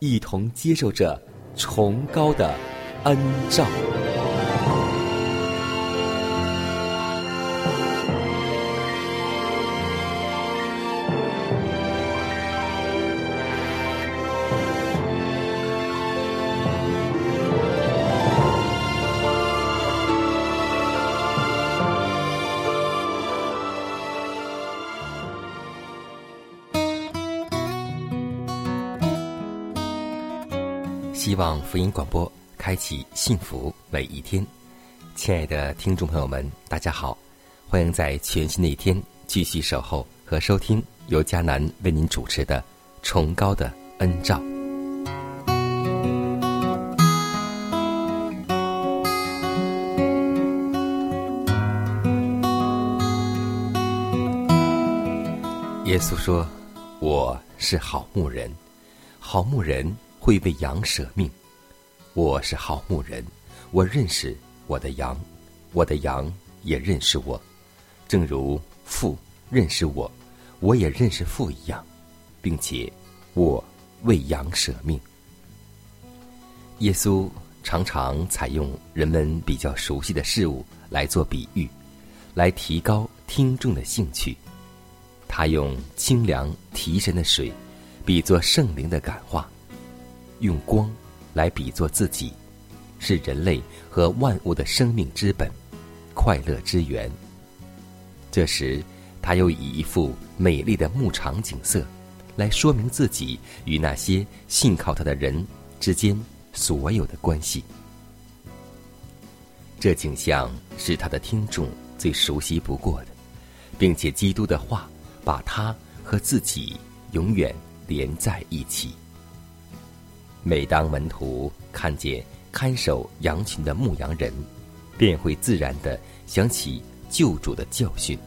一同接受着崇高的恩照。福音广播开启幸福每一天。亲爱的听众朋友们，大家好，欢迎在全新的一天继续守候和收听由迦南为您主持的《崇高的恩照》。耶稣说：“我是好牧人，好牧人会为羊舍命。我是好牧人，我认识我的羊，我的羊也认识我，正如父认识我，我也认识父一样，并且我为羊舍命。”耶稣常常采用人们比较熟悉的事物来做比喻，来提高听众的兴趣。他用清凉提神的水，比作圣灵的感化；用光来比作自己，是人类和万物的生命之本、快乐之源。这时，他又以一幅美丽的牧场景色，来说明自己与那些信靠他的人之间所有的关系。这景象是他的听众最熟悉不过的，并且基督的话。把他和自己永远连在一起。每当门徒看见看守羊群的牧羊人，便会自然的想起救主的教训。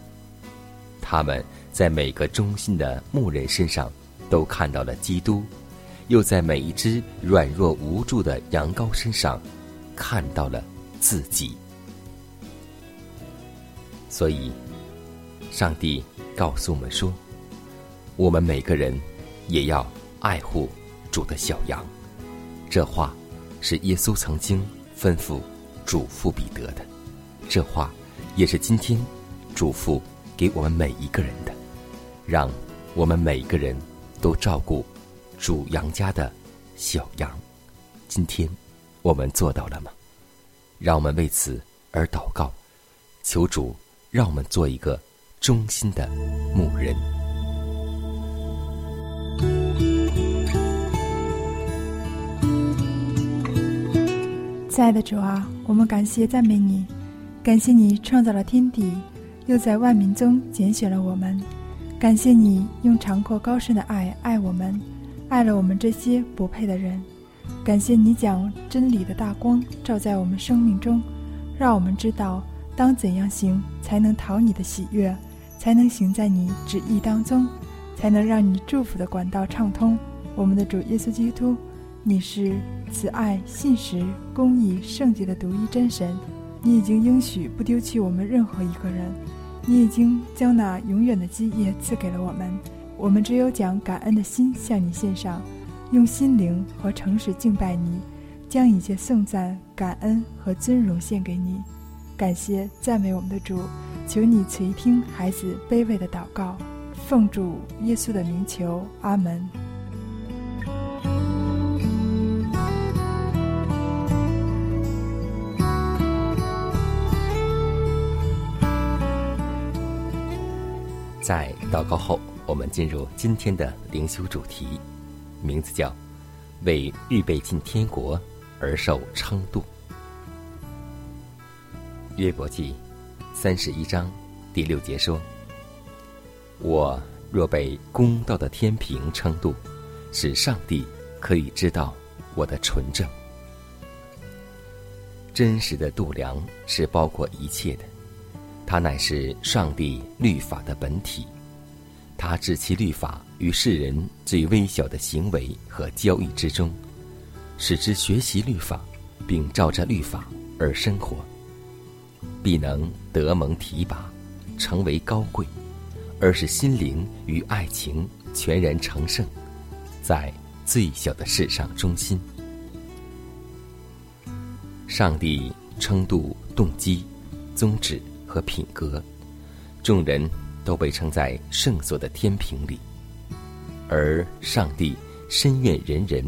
他们在每个忠心的牧人身上都看到了基督，又在每一只软弱无助的羊羔身上看到了自己。所以，上帝。告诉我们说，我们每个人也要爱护主的小羊。这话是耶稣曾经吩咐嘱咐彼得的，这话也是今天嘱咐给我们每一个人的。让我们每一个人都照顾主羊家的小羊。今天我们做到了吗？让我们为此而祷告，求主让我们做一个。忠心的牧人，亲爱的主啊，我们感谢赞美你，感谢你创造了天地，又在万民中拣选了我们，感谢你用长阔高深的爱爱我们，爱了我们这些不配的人，感谢你将真理的大光照在我们生命中，让我们知道当怎样行才能讨你的喜悦。才能行在你旨意当中，才能让你祝福的管道畅通。我们的主耶稣基督，你是慈爱、信实、公义、圣洁的独一真神。你已经应许不丢弃我们任何一个人，你已经将那永远的基业赐给了我们。我们只有将感恩的心向你献上，用心灵和诚实敬拜你，将一切颂赞、感恩和尊荣献给你。感谢赞美我们的主，求你垂听孩子卑微的祷告，奉主耶稣的名求，阿门。在祷告后，我们进入今天的灵修主题，名字叫“为预备进天国而受称度”。约伯记三十一章第六节说：“我若被公道的天平称度，使上帝可以知道我的纯正。真实的度量是包括一切的。”它乃是上帝律法的本体，他置其律法于世人最微小的行为和交易之中，使之学习律法，并照着律法而生活，必能得蒙提拔，成为高贵，而使心灵与爱情全然成圣，在最小的世上中心。上帝称度动机、宗旨。和品格，众人都被称在圣所的天平里，而上帝深愿人人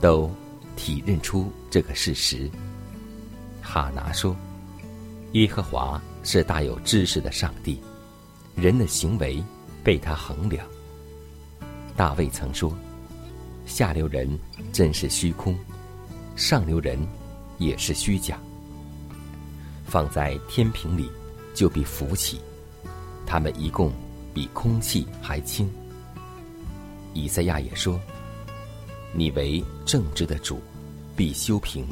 都体认出这个事实。哈拿说：“耶和华是大有知识的上帝，人的行为被他衡量。”大卫曾说：“下流人真是虚空，上流人也是虚假。”放在天平里。就必浮起，他们一共比空气还轻。以赛亚也说：“你为正直的主，必修平。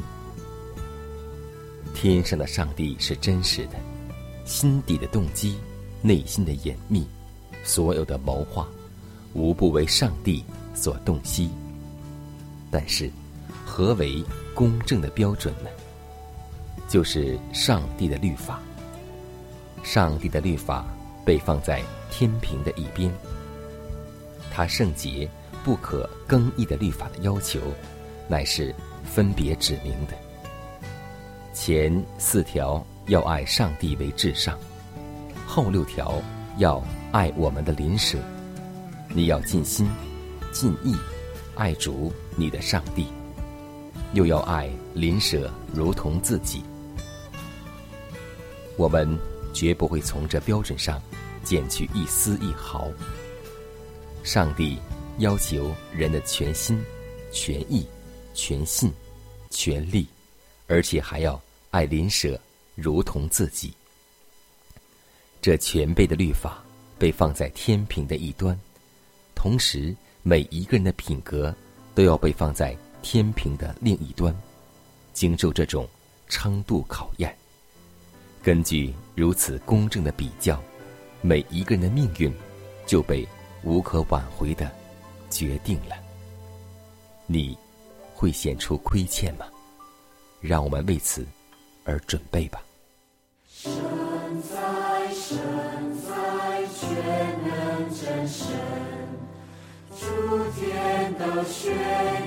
天上的上帝是真实的，心底的动机、内心的隐秘，所有的谋划，无不为上帝所洞悉。但是，何为公正的标准呢？就是上帝的律法。”上帝的律法被放在天平的一边，他圣洁不可更易的律法的要求，乃是分别指明的。前四条要爱上帝为至上，后六条要爱我们的邻舍。你要尽心、尽意爱主你的上帝，又要爱邻舍如同自己。我们。绝不会从这标准上减去一丝一毫。上帝要求人的全心、全意、全信、全力，而且还要爱邻舍如同自己。这全备的律法被放在天平的一端，同时每一个人的品格都要被放在天平的另一端，经受这种称度考验。根据如此公正的比较，每一个人的命运就被无可挽回的决定了。你会显出亏欠吗？让我们为此而准备吧。神在，神在，全能真神，诸天都宣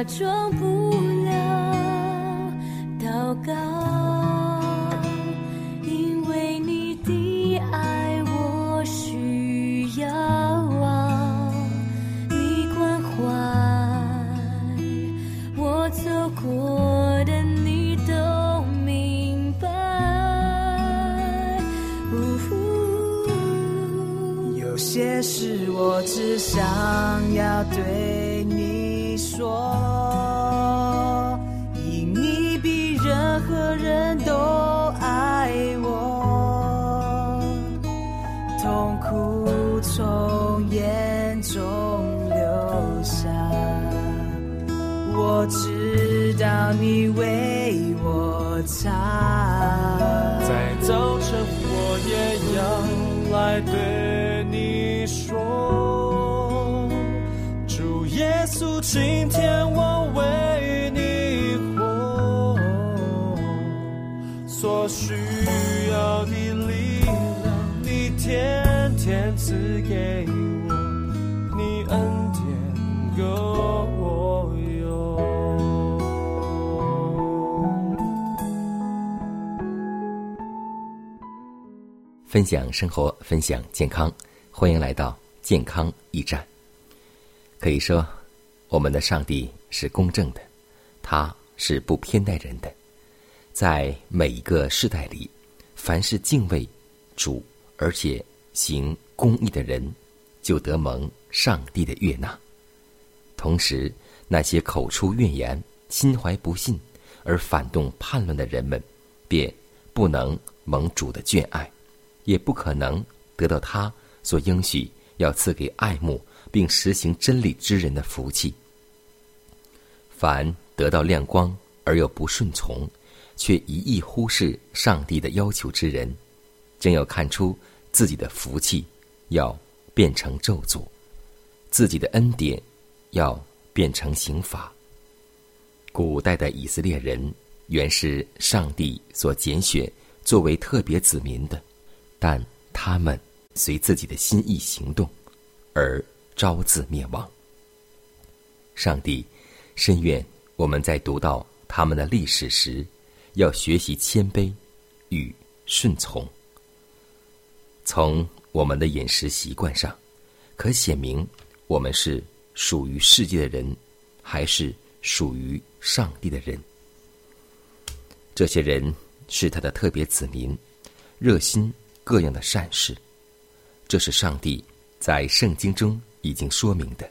假装所需要的力量，你天天赐给我，你恩典够我用。分享生活，分享健康，欢迎来到健康驿站。可以说，我们的上帝是公正的，他是不偏待人的。在每一个世代里，凡是敬畏主而且行公义的人，就得蒙上帝的悦纳。同时，那些口出怨言、心怀不信而反动叛乱的人们，便不能蒙主的眷爱。也不可能得到他所应许要赐给爱慕并实行真理之人的福气。凡得到亮光而又不顺从，却一意忽视上帝的要求之人，将要看出自己的福气要变成咒诅，自己的恩典要变成刑罚。古代的以色列人原是上帝所拣选作为特别子民的。但他们随自己的心意行动，而招自灭亡。上帝深愿我们在读到他们的历史时，要学习谦卑与顺从。从我们的饮食习惯上，可显明我们是属于世界的人，还是属于上帝的人。这些人是他的特别子民，热心。各样的善事，这是上帝在圣经中已经说明的。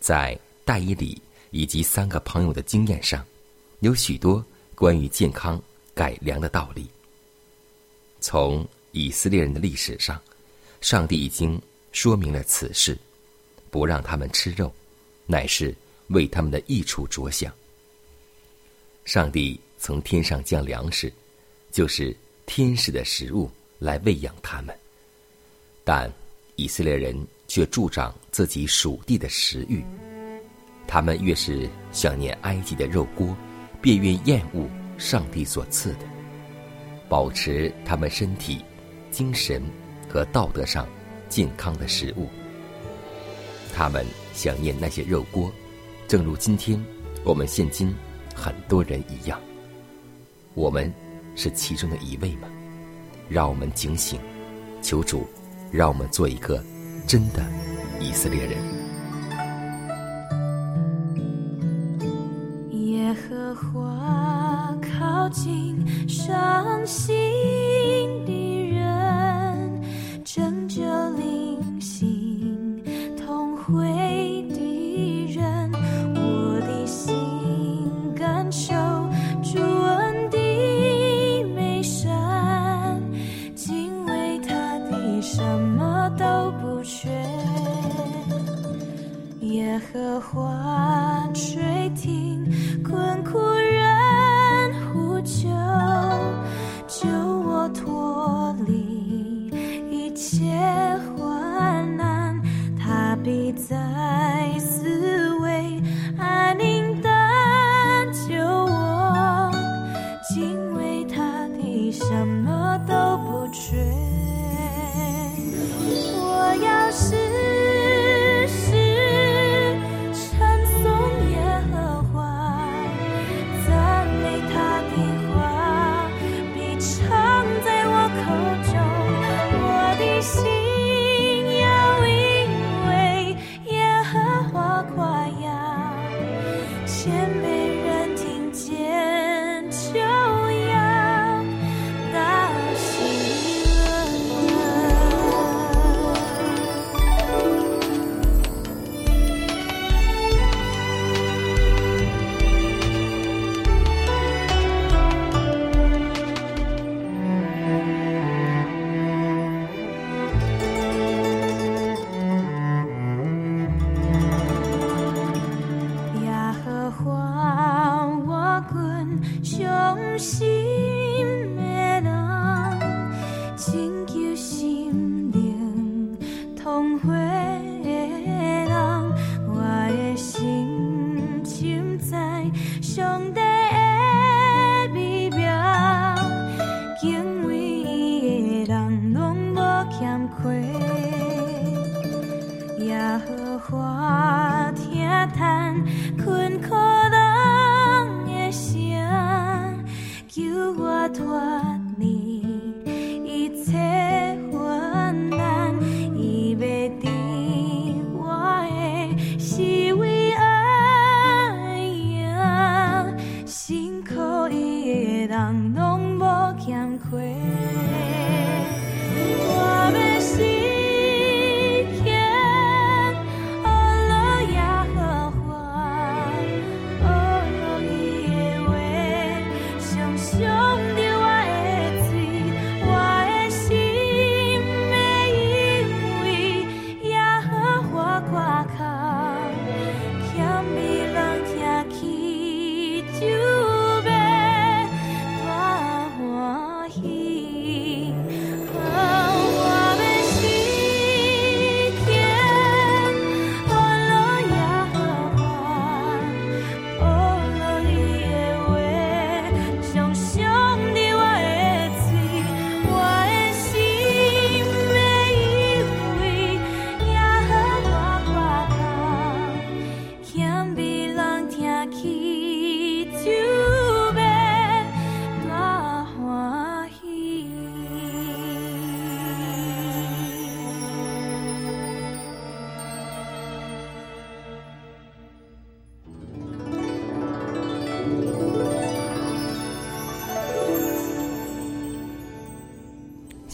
在戴伊里以及三个朋友的经验上，有许多关于健康改良的道理。从以色列人的历史上，上帝已经说明了此事，不让他们吃肉，乃是为他们的益处着想。上帝从天上降粮食，就是天使的食物。来喂养他们，但以色列人却助长自己属地的食欲。他们越是想念埃及的肉锅，便越厌恶上帝所赐的，保持他们身体、精神和道德上健康的食物。他们想念那些肉锅，正如今天我们现今很多人一样，我们是其中的一位吗？让我们警醒，求主，让我们做一个真的以色列人。必在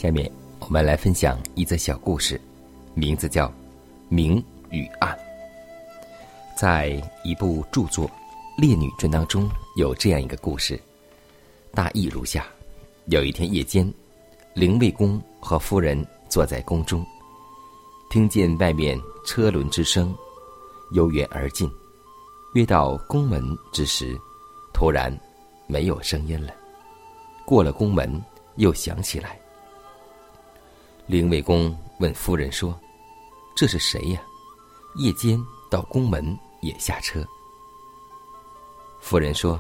下面我们来分享一则小故事，名字叫《明与暗》。在一部著作《烈女传》当中，有这样一个故事，大意如下：有一天夜间，灵卫公和夫人坐在宫中，听见外面车轮之声由远而近，约到宫门之时，突然没有声音了。过了宫门，又响起来。灵卫公问夫人说：“这是谁呀？夜间到宫门也下车？”夫人说：“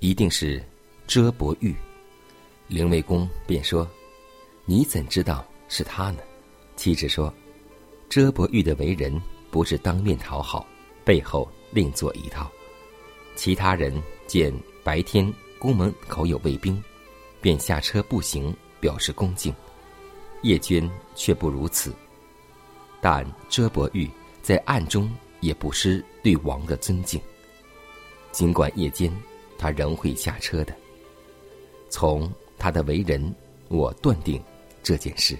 一定是遮伯玉。”灵卫公便说：“你怎知道是他呢？”妻子说：“遮伯玉的为人不是当面讨好，背后另做一套。其他人见白天宫门口有卫兵，便下车步行，表示恭敬。叶娟却不如此，但遮伯玉在暗中也不失对王的尊敬。尽管夜间，他仍会下车的。从他的为人，我断定这件事。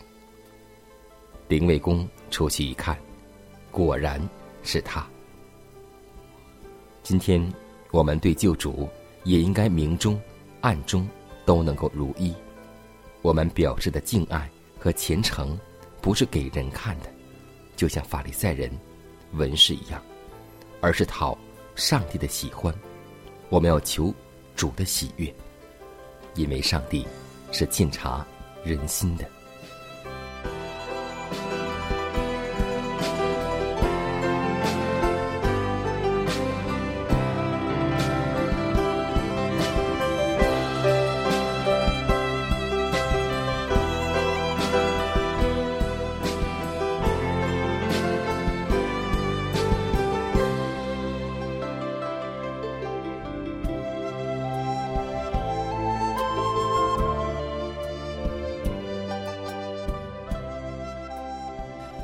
林卫公出去一看，果然是他。今天我们对旧主也应该明中、暗中都能够如一。我们表示的敬爱和虔诚，不是给人看的，就像法利赛人、文士一样，而是讨上帝的喜欢。我们要求主的喜悦，因为上帝是鉴察人心的。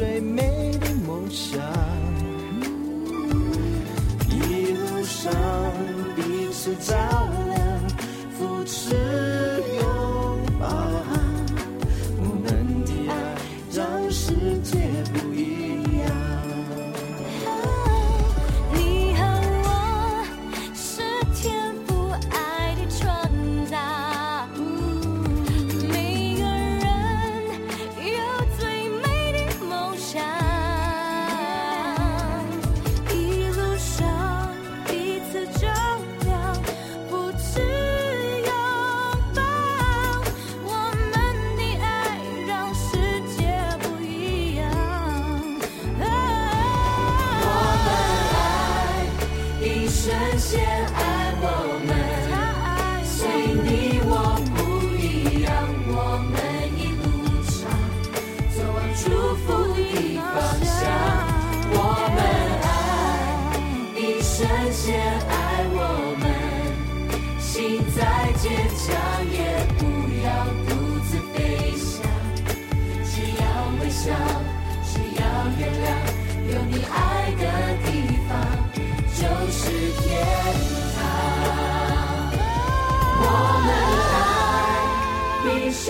最美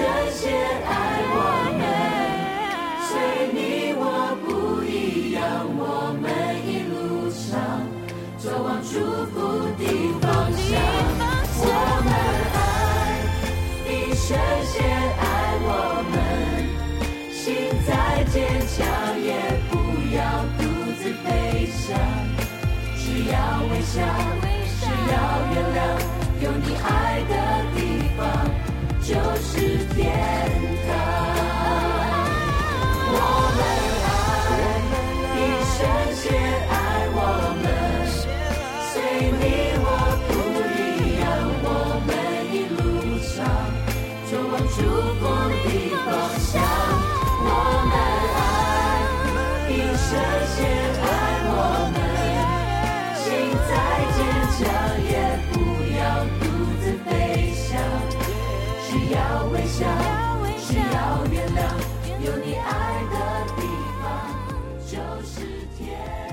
爱你深爱我们，随你我不一样，我们一路上走往祝福的方向。我们爱你深陷爱我们，心再坚强也不要独自飞翔，只要微笑，只要原谅，有你爱的地方就是天堂。是天。